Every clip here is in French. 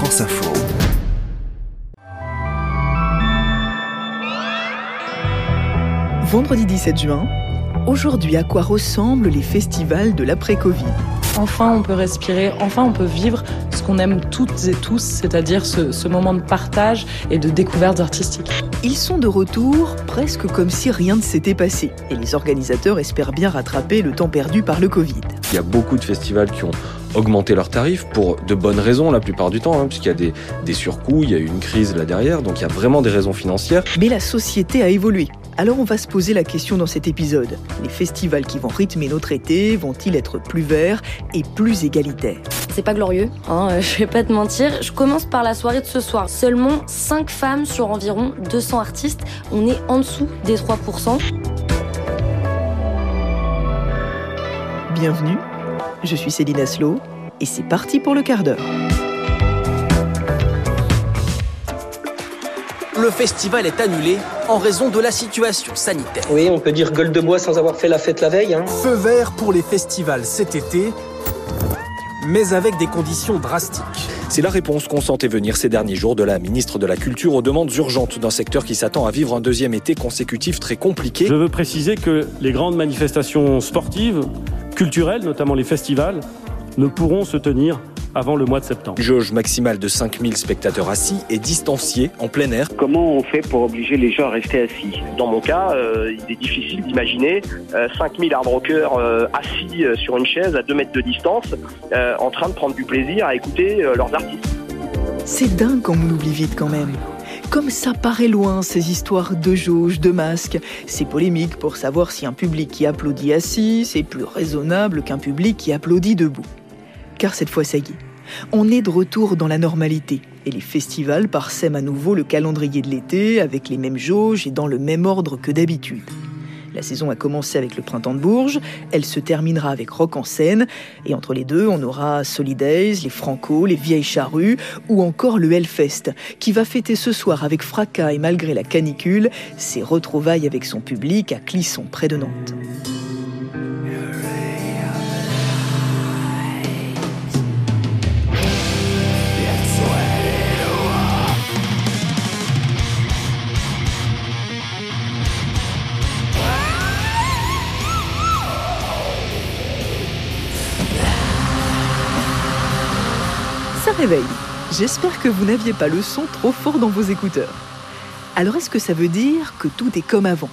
France Info. Vendredi 17 juin, aujourd'hui à quoi ressemblent les festivals de l'après-Covid? Enfin, on peut respirer, enfin, on peut vivre ce qu'on aime toutes et tous, c'est-à-dire ce, ce, moment de partage et de découverte artistique. Ils sont de retour presque comme si rien ne s'était passé. Et les organisateurs espèrent bien rattraper le temps perdu par le Covid. Il y a beaucoup de festivals qui ont augmenté leurs tarifs pour de bonnes raisons la plupart du temps, hein, puisqu'il y a des, des surcoûts, il y a eu une crise là derrière, donc il y a vraiment des raisons financières. Mais la société a évolué. Alors on va se poser la question dans cet épisode. Les festivals qui vont rythmer notre été vont-ils être plus verts et plus égalitaires? C'est pas glorieux, hein, je vais pas te mentir. Je commence par la soirée de ce soir. Seulement 5 femmes sur environ 200 artistes. On est en dessous des 3%. Bienvenue, je suis Céline Aslo et c'est parti pour le quart d'heure. le festival est annulé en raison de la situation sanitaire. Oui, on peut dire gueule de bois sans avoir fait la fête la veille. Hein. Feu vert pour les festivals cet été, mais avec des conditions drastiques. C'est la réponse qu'on sentait venir ces derniers jours de la ministre de la Culture aux demandes urgentes d'un secteur qui s'attend à vivre un deuxième été consécutif très compliqué. Je veux préciser que les grandes manifestations sportives, culturelles, notamment les festivals, ne pourront se tenir avant le mois de septembre. Jauge maximale de 5000 spectateurs assis et distanciés en plein air. Comment on fait pour obliger les gens à rester assis? Dans mon cas, euh, il est difficile d'imaginer euh, 5000 hard rockers euh, assis sur une chaise à 2 mètres de distance euh, en train de prendre du plaisir à écouter euh, leurs artistes. C'est dingue qu'on l'oublie vite quand même. Comme ça paraît loin, ces histoires de jauge, de masques. C'est polémique pour savoir si un public qui applaudit assis, c'est plus raisonnable qu'un public qui applaudit debout car cette fois ça y est. On est de retour dans la normalité et les festivals parsèment à nouveau le calendrier de l'été avec les mêmes jauges et dans le même ordre que d'habitude. La saison a commencé avec le printemps de Bourges, elle se terminera avec Rock en scène, et entre les deux, on aura Solidays, les Franco, les Vieilles Charrues, ou encore le Hellfest, qui va fêter ce soir avec fracas et malgré la canicule, ses retrouvailles avec son public à Clisson, près de Nantes. J'espère que vous n'aviez pas le son trop fort dans vos écouteurs. Alors est-ce que ça veut dire que tout est comme avant?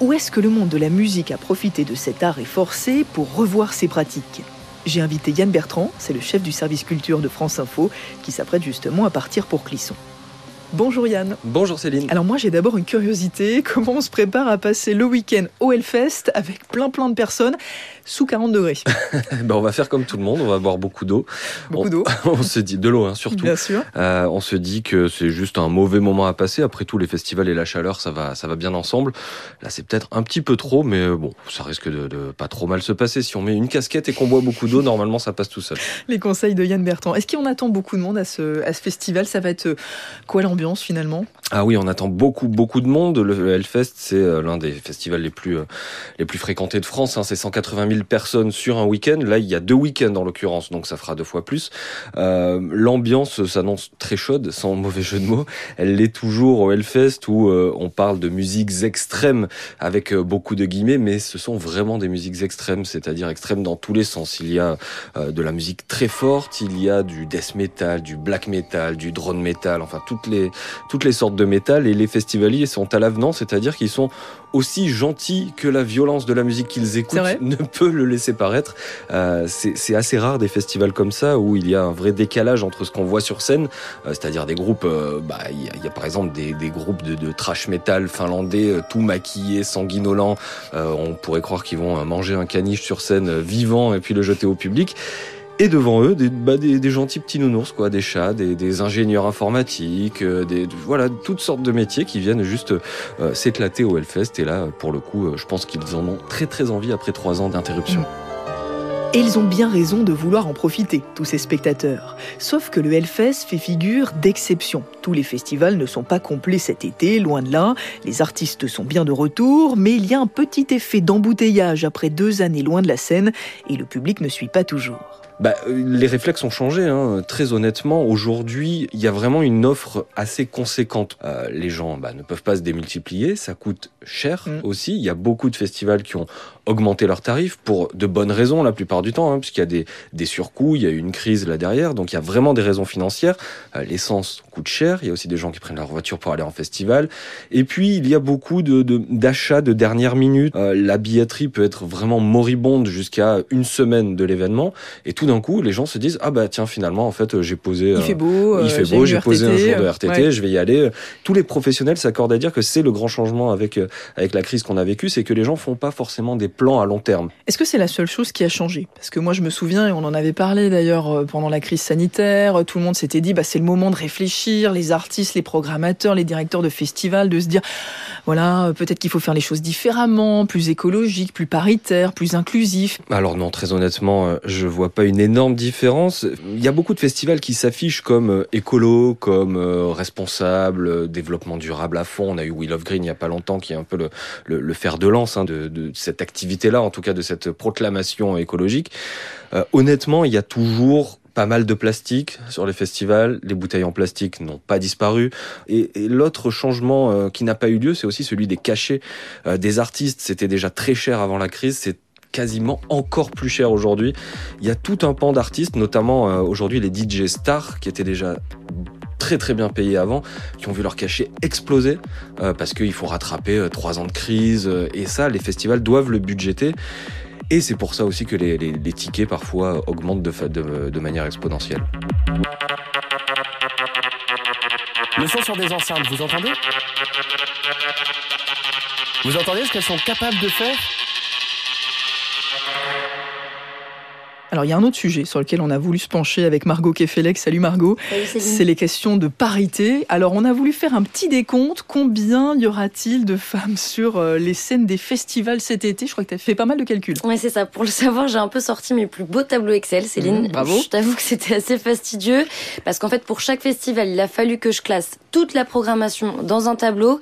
Ou est-ce que le monde de la musique a profité de cet art forcé pour revoir ses pratiques? J'ai invité Yann Bertrand, c'est le chef du service culture de France Info, qui s'apprête justement à partir pour Clisson. Bonjour Yann. Bonjour Céline. Alors moi j'ai d'abord une curiosité, comment on se prépare à passer le week-end au Hellfest avec plein plein de personnes sous 40 degrés? Ben, On va faire comme tout le monde, on va boire beaucoup d'eau. Beaucoup d'eau On se dit, de l'eau hein, surtout. Bien sûr. Euh, on se dit que c'est juste un mauvais moment à passer, après tout les festivals et la chaleur ça va, ça va bien ensemble. Là c'est peut-être un petit peu trop, mais bon, ça risque de, de, pas trop mal se passer. Si on met une casquette et qu'on boit beaucoup d'eau, normalement ça passe tout seul. Les conseils de Yann Bertrand. Est-ce qu'on attend beaucoup de monde à ce, à ce festival? Ça va être quoi l'ambiance? Finalement ah oui, on attend beaucoup, beaucoup de monde. Le Hellfest, c'est l'un des festivals les plus, les plus fréquentés de France. Hein. C'est 180 000 personnes sur un week-end. Là, il y a deux week-ends en l'occurrence, donc ça fera deux fois plus. Euh, L'ambiance s'annonce très chaude, sans mauvais jeu de mots. Elle l'est toujours au Hellfest où euh, on parle de musiques extrêmes avec euh, beaucoup de guillemets, mais ce sont vraiment des musiques extrêmes, c'est-à-dire extrêmes dans tous les sens. Il y a euh, de la musique très forte, il y a du death metal, du black metal, du drone metal, enfin toutes les, toutes les sortes de métal et les festivaliers sont à l'avenant, c'est-à-dire qu'ils sont aussi gentils que la violence de la musique qu'ils écoutent ne peut le laisser paraître. Euh, c'est assez rare des festivals comme ça où il y a un vrai décalage entre ce qu'on voit sur scène, euh, c'est-à-dire des groupes, euh, bah, il, y a, il y a par exemple des, des groupes de, de, trash metal finlandais tout maquillés, sanguinolents. Euh, on pourrait croire qu'ils vont manger un caniche sur scène vivant et puis le jeter au public et devant eux des, bah, des, gentils petits nounours quoi des chats des, ingénieurs informatiques euh, voilà toutes sortes de métiers qui viennent juste euh, s'éclater au Hellfest et là pour le coup euh, je pense qu'ils en ont très très envie après trois ans d'interruption et ils ont bien raison de vouloir en profiter, tous ces spectateurs. Sauf que le Hellfest fait figure d'exception. Tous les festivals ne sont pas complets cet été, loin de là. Les artistes sont bien de retour, mais il y a un petit effet d'embouteillage après deux années loin de la scène, et le public ne suit pas toujours. Bah, les réflexes ont changé, hein. très honnêtement. Aujourd'hui, il y a vraiment une offre assez conséquente. Euh, les gens bah, ne peuvent pas se démultiplier, ça coûte cher mm. aussi. Il y a beaucoup de festivals qui ont augmenté leurs tarifs pour de bonnes raisons la plupart du temps, hein, puisqu'il y a des, des surcoûts, il y a eu une crise là derrière, donc il y a vraiment des raisons financières. Euh, l'essence coûte cher, il y a aussi des gens qui prennent leur voiture pour aller en festival. Et puis il y a beaucoup de d'achats de, dernière minute. Euh, la billetterie peut être vraiment moribonde jusqu'à une semaine de l'événement, et tout d'un coup les gens se disent ah bah tiens finalement en fait j'ai posé. il fait beau. il fait beau, j'ai posé un jour de RTT, je vais y aller. Tous les professionnels s'accordent à dire que c'est le grand changement avec avec la crise qu'on a vécue, c'est que les gens font pas forcément des plans à long terme. Est-ce que c'est la seule chose qui a changé? Parce que moi je me souviens, et on en avait parlé d'ailleurs euh, pendant la crise sanitaire, tout le monde s'était dit bah, c'est le moment de réfléchir, les artistes, les programmateurs, les directeurs de festivals, de se dire voilà, peut-être qu'il faut faire les choses différemment, plus écologique, plus paritaire, plus inclusif. Alors non, très honnêtement, euh, je vois pas une énorme différence. Il y a beaucoup de festivals qui s'affichent comme euh, écolo, comme responsable, développement durable à fond. On a eu Wheel of Green il y a pas longtemps qui est un peu le, le, fer de lance hein, de, de cette activité-là, en tout cas de cette proclamation écologique. Euh, honnêtement, il y a toujours pas mal de plastique sur les festivals. Les bouteilles en plastique n'ont pas disparu. Et, l'autre changement euh, qui n'a pas eu lieu, c'est aussi celui des cachets euh, des artistes. C'était déjà très cher avant la crise. Quasiment encore plus cher aujourd'hui. Il y a tout un pan d'artistes, notamment aujourd'hui les DJ stars, qui étaient déjà très très bien payés avant, qui ont vu leur cachet exploser parce qu'il faut rattraper trois ans de crise et ça, les festivals doivent le budgéter. Et c'est pour ça aussi que les, tickets parfois augmentent de manière exponentielle. Le son sur des enceintes, vous entendez? Vous entendez ce qu'elles sont capables de faire? Alors il y a un autre sujet sur lequel on a voulu se pencher avec Margot Kefelec. Salut Margot. C'est les questions de parité. Alors on a voulu faire un petit décompte. Combien y aura-t-il de femmes sur euh, les scènes des festivals cet été? Je crois que tu as fait pas mal de calculs. Oui, c'est ça. Pour le savoir, j'ai un peu sorti mes plus beaux tableaux Excel, Céline. Mmh, bravo. Je t'avoue que c'était assez fastidieux parce qu'en fait pour chaque festival, il a fallu que je classe toute la programmation dans un tableau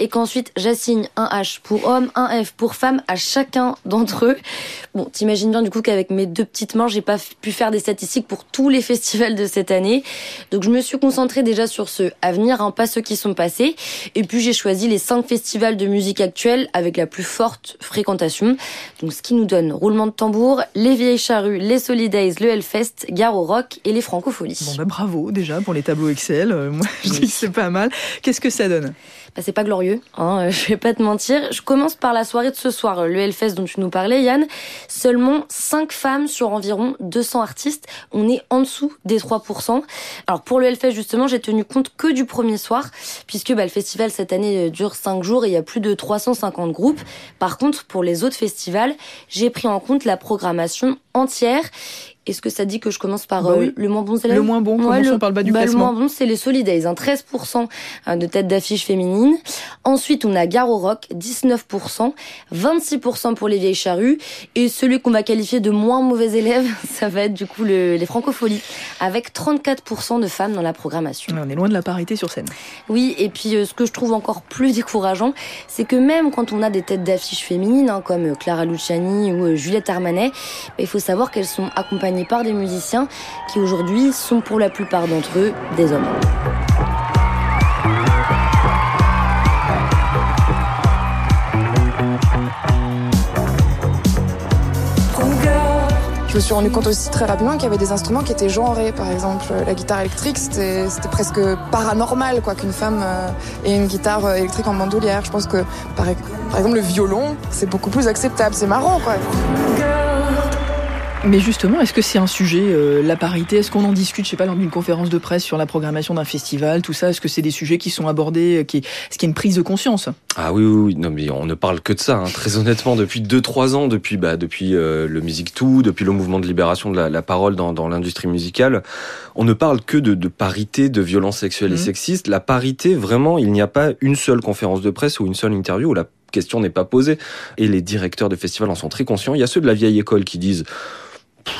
et qu'ensuite j'assigne un H pour homme, un F pour femme à chacun d'entre eux. Bon, t'imagines bien du coup qu'avec mes deux petites j'ai pas pu faire des statistiques pour tous les festivals de cette année. Donc je me suis concentrée déjà sur ceux à venir, hein, pas ceux qui sont passés. Et puis j'ai choisi les cinq festivals de musique actuelle avec la plus forte fréquentation. Donc ce qui nous donne roulement de tambour, les Vieilles Charrues, les Solidays, le Hellfest, Garo Rock et les Francopholies. Bon bah bravo déjà pour les tableaux Excel. Euh, moi je dis que c'est pas mal. Qu'est-ce que ça donne? Bah, c'est pas glorieux, hein, je vais pas te mentir. Je commence par la soirée de ce soir, le Hellfest dont tu nous parlais, Yann. Seulement 5 femmes sur environ 200 artistes. On est en dessous des 3%. Alors pour le Hellfest, justement, j'ai tenu compte que du premier soir, puisque bah, le festival cette année euh, dure 5 jours et il y a plus de 350 groupes. Par contre, pour les autres festivals, j'ai pris en compte la programmation entière est-ce que ça dit que je commence par bah euh, le moins bon Le moins bon, commençons par le bas du bah, Le moins bon, c'est les Solidays, hein, 13% euh, de tête d'affiche féminine. Ensuite, on a Garo Rock, 19%, 26% pour les vieilles charrues. Et celui qu'on va qualifier de moins mauvais élève, ça va être du coup le, les francopholies, avec 34% de femmes dans la programmation. On est loin de la parité sur scène. Oui, et puis euh, ce que je trouve encore plus décourageant, c'est que même quand on a des têtes d'affiche féminines, hein, comme Clara Luciani ou Juliette Armanet, bah, il faut savoir qu'elles sont accompagnées par des musiciens qui aujourd'hui sont pour la plupart d'entre eux des hommes. Je me suis rendu compte aussi très rapidement qu'il y avait des instruments qui étaient genrés. Par exemple, la guitare électrique, c'était presque paranormal quoi qu'une femme euh, ait une guitare euh, électrique en bandoulière. Je pense que, par, par exemple, le violon, c'est beaucoup plus acceptable. C'est marrant, quoi. Mais justement, est-ce que c'est un sujet, euh, la parité? Est-ce qu'on en discute, je sais pas, lors d'une conférence de presse sur la programmation d'un festival, tout ça? Est-ce que c'est des sujets qui sont abordés euh, qui... Est-ce qu'il y a une prise de conscience? Ah oui, oui, oui, non mais on ne parle que de ça, hein. très honnêtement, depuis 2-3 ans, depuis, bah, depuis euh, le Music 2, depuis le mouvement de libération de la, la parole dans, dans l'industrie musicale, on ne parle que de, de parité, de violence sexuelle et mmh. sexiste. La parité, vraiment, il n'y a pas une seule conférence de presse ou une seule interview où la question n'est pas posée. Et les directeurs de festivals en sont très conscients. Il y a ceux de la vieille école qui disent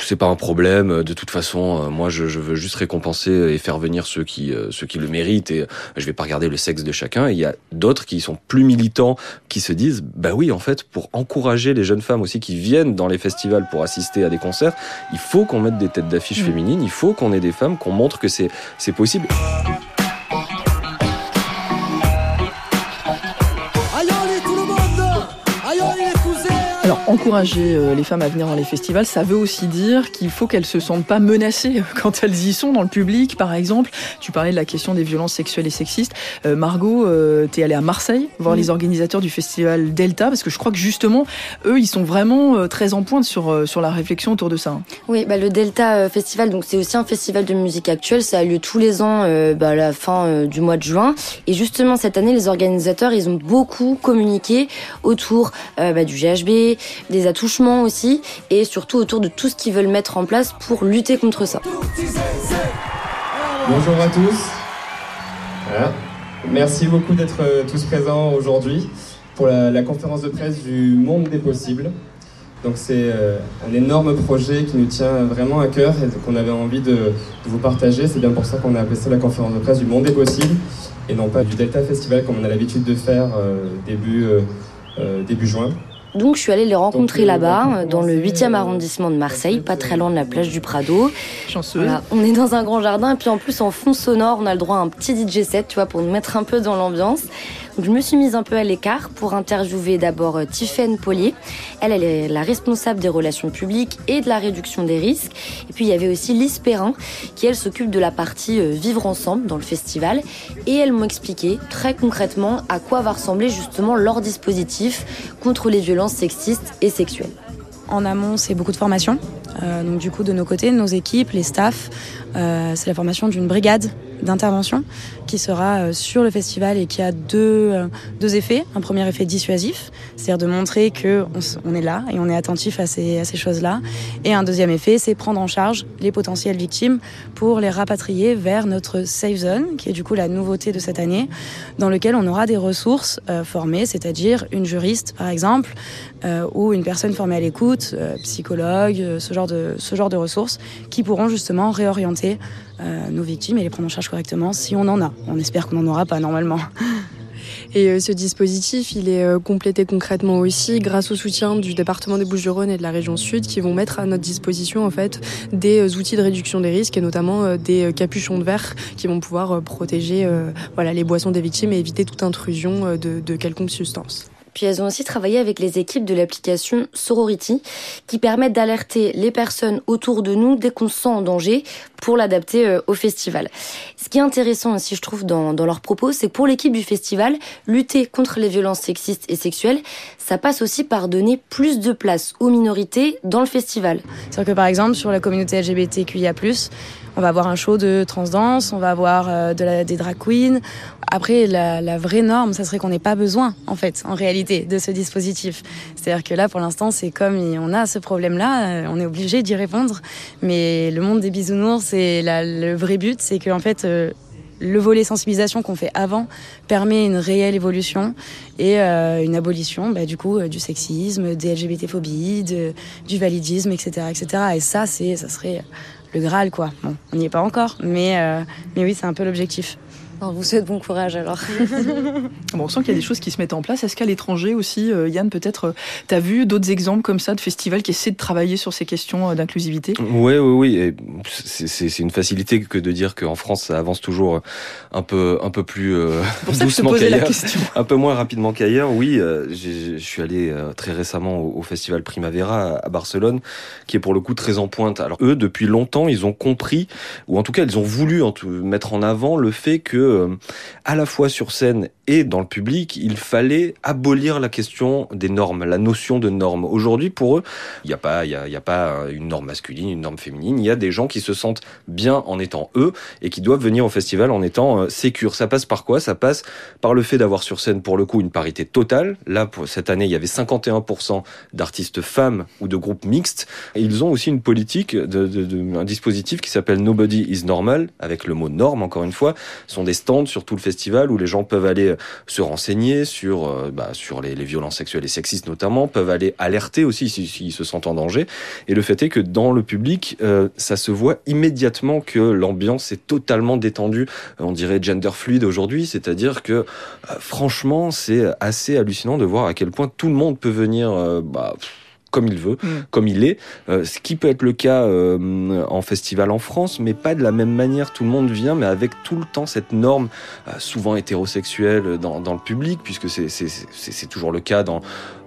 c'est pas un problème. De toute façon, moi, je, je, veux juste récompenser et faire venir ceux qui ceux qui le méritent. Et je vais pas regarder le sexe de chacun. Et il y a d'autres qui sont plus militants, qui se disent, bah oui, en fait, pour encourager les jeunes femmes aussi qui viennent dans les festivals pour assister à des concerts, il faut qu'on mette des têtes d'affiche mmh. féminines. Il faut qu'on ait des femmes, qu'on montre que c'est c'est possible. Encourager euh, les femmes à venir dans les festivals, ça veut aussi dire qu'il faut qu'elles se sentent pas menacées quand elles y sont dans le public, par exemple. Tu parlais de la question des violences sexuelles et sexistes. Euh, Margot, euh, t'es allée à Marseille voir les organisateurs du festival Delta, parce que je crois que justement, eux, ils sont vraiment euh, très en pointe sur, sur la réflexion autour de ça. Hein. Oui, bah, le Delta Festival, donc c'est aussi un festival de musique actuelle. Ça a lieu tous les ans bah, à la fin du mois de juin. Et justement, cette année, les organisateurs, ils ont beaucoup communiqué autour bah, du GHB, des attouchements aussi, et surtout autour de tout ce qu'ils veulent mettre en place pour lutter contre ça. Bonjour à tous. Merci beaucoup d'être euh, tous présents aujourd'hui pour la, conférence de presse du Monde des possibles. Donc c'est euh, un énorme projet qui nous tient vraiment à cœur et qu'on avait envie de, vous partager. C'est bien pour ça qu'on a appelé ça la conférence de presse du Monde des possibles et non pas du Delta Festival comme on a l'habitude de faire euh, début, début juin. Donc je suis allée les rencontrer là-bas, dans le 8e arrondissement de Marseille, pas très loin de la plage du Prado. Chanceux. on est dans un grand jardin et puis en plus en fond sonore, on a le droit à un petit DJ set, tu vois, pour nous mettre un peu dans l'ambiance je me suis mise un peu à l'écart pour interviewer d'abord euh, Tiffaine. Elle, elle est la responsable des relations publiques et de la réduction des risques. Et puis il y avait aussi Lise Perrin, qui elle s'occupe de la partie euh, Vivre ensemble dans le festival. Et elles m'ont expliqué très concrètement à quoi va ressembler justement leur dispositif contre les violences sexistes et sexuelles. En amont, c'est beaucoup de formation. Euh, donc du coup, de nos côtés, nos équipes, les staffs, c'est la formation d'une brigade d'intervention qui sera euh, sur le festival et qui a deux, euh, deux effets. Un premier effet dissuasif, c'est-à-dire de montrer que on, est là et on est attentif à ces, à ces choses-là. Et un deuxième effet, c'est prendre en charge les potentielles victimes pour les rapatrier vers notre safe zone, qui est du coup la nouveauté de cette année, dans lequel on aura des ressources euh, formées, c'est-à-dire une juriste par exemple, ou une personne formée à l'écoute, psychologue, ce genre de ce genre de ressources, qui pourront justement réorienter euh, nos victimes et les prendre en charge correctement si on en a. On espère qu'on n'en aura pas normalement. Et euh, ce dispositif, il est euh, complété concrètement aussi grâce au soutien du département des Bouches-du-Rhône et de la région Sud qui vont mettre à notre disposition en fait des outils de réduction des risques et notamment des capuchons de verre qui vont pouvoir protéger voilà, les boissons des victimes et éviter toute intrusion de, de quelconque substance. Puis elles ont aussi travaillé avec les équipes de l'application Sorority qui permettent d'alerter les personnes autour de nous dès qu'on se sent en danger pour l'adapter euh, au festival. Ce qui est intéressant aussi, je trouve, dans, dans leurs propos, c'est que pour l'équipe du festival, lutter contre les violences sexistes et sexuelles, ça passe aussi par donner plus de place aux minorités dans le festival. C'est-à-dire que par exemple, sur la communauté LGBTQIA+, on va avoir un show de transdanse, on va avoir euh, de la, des drag queens. Après, la, la vraie norme, ça serait qu'on n'ait pas besoin, en fait, en réalité, de ce dispositif. C'est-à-dire que là, pour l'instant, c'est comme on a ce problème-là, euh, on est obligé d'y répondre. Mais le monde des bisounours, et le vrai but, c'est que en fait, euh, le volet sensibilisation qu'on fait avant permet une réelle évolution et une abolition bah, du coup du sexisme, des LGBT-phobies, du validisme, etc., etc. Et ça, c'est, ça serait le Graal, quoi. Bon, on n'y est pas encore, mais, euh, mais oui, c'est un peu l'objectif. On vous souhaite bon courage alors. bon, on sent qu'il y a des choses qui se mettent en place. Est-ce qu'à l'étranger aussi, euh, Yann, peut-être, euh, tu as vu d'autres exemples comme ça de festivals qui essaient de travailler sur ces questions euh, d'inclusivité? Oui, oui, oui. C'est une facilité que de dire qu'en France, ça avance toujours un peu, un peu plus doucement qu'ailleurs. Un peu moins rapidement qu'ailleurs. Oui, je suis allé très récemment au, festival Primavera à Barcelone, qui est pour le coup très en pointe. Alors eux, depuis longtemps, ils ont compris, ou en tout cas, ils ont voulu mettre en avant le fait que euh, à la fois sur scène et dans le public, il fallait abolir la question des normes, la notion de normes. Aujourd'hui, pour eux, il n'y a pas, une norme masculine, une norme féminine. Il y a des gens qui se sentent bien en étant eux et qui doivent venir au festival en étant euh, sécures. Ça passe par quoi? Ça passe par le fait d'avoir sur scène, pour le coup, une parité totale. Là, cette année, il y avait 51% d'artistes femmes ou de groupes mixtes. Ils ont aussi une politique, un dispositif qui s'appelle Nobody is Normal, avec le mot norme, encore une fois. Ce sont des stands sur tout le festival où les gens peuvent aller se renseigner sur, bah, sur les, les, violences sexuelles et sexistes notamment, peuvent aller alerter aussi s'ils si, se sentent en danger. Et le fait est que dans le public, ça se voit immédiatement que l'ambiance est totalement détendue, on dirait gender fluide aujourd'hui, c'est-à-dire que franchement, c'est assez hallucinant de voir à quel point tout le monde peut venir bah, comme il veut, mm. comme il est. Euh, ce qui peut être le cas euh, en festival en France, mais pas de la même manière. Tout le monde vient, mais avec tout le temps cette norme, euh, souvent hétérosexuelle, dans, dans le public, puisque c'est toujours le cas dans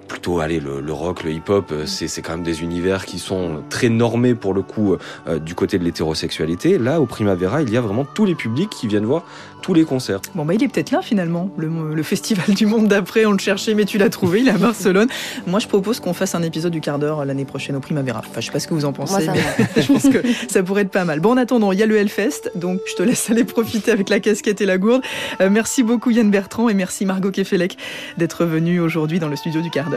plutôt allez le, le rock, le hip-hop, euh, c'est quand même des univers qui sont très normés pour le coup euh, du côté de l'hétérosexualité. Là, au Primavera, il y a vraiment tous les publics qui viennent voir tous les concerts. Bon bah il est peut-être là finalement, le, le, festival du monde d'après, on le cherchait mais tu l'as trouvé, il est à Barcelone. Moi je propose qu'on fasse un épisode du quart d'heure l'année prochaine au Primavera. Enfin je sais pas ce que vous en pensez, mais je pense que ça pourrait être pas mal. Bon en attendant, il y a le Hellfest, donc je te laisse aller profiter avec la casquette et la gourde. Euh, merci beaucoup Yann Bertrand et merci Margot Kefelec d'être venue aujourd'hui dans le studio du quart d'heure.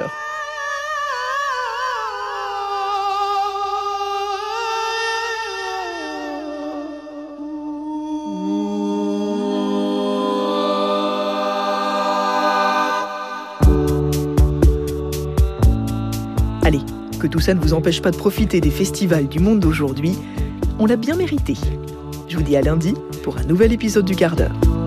Allez, que tout ça ne vous empêche pas de profiter des festivals du monde d'aujourd'hui, on l'a bien mérité. Je vous dis à lundi pour un nouvel épisode du quart d'heure.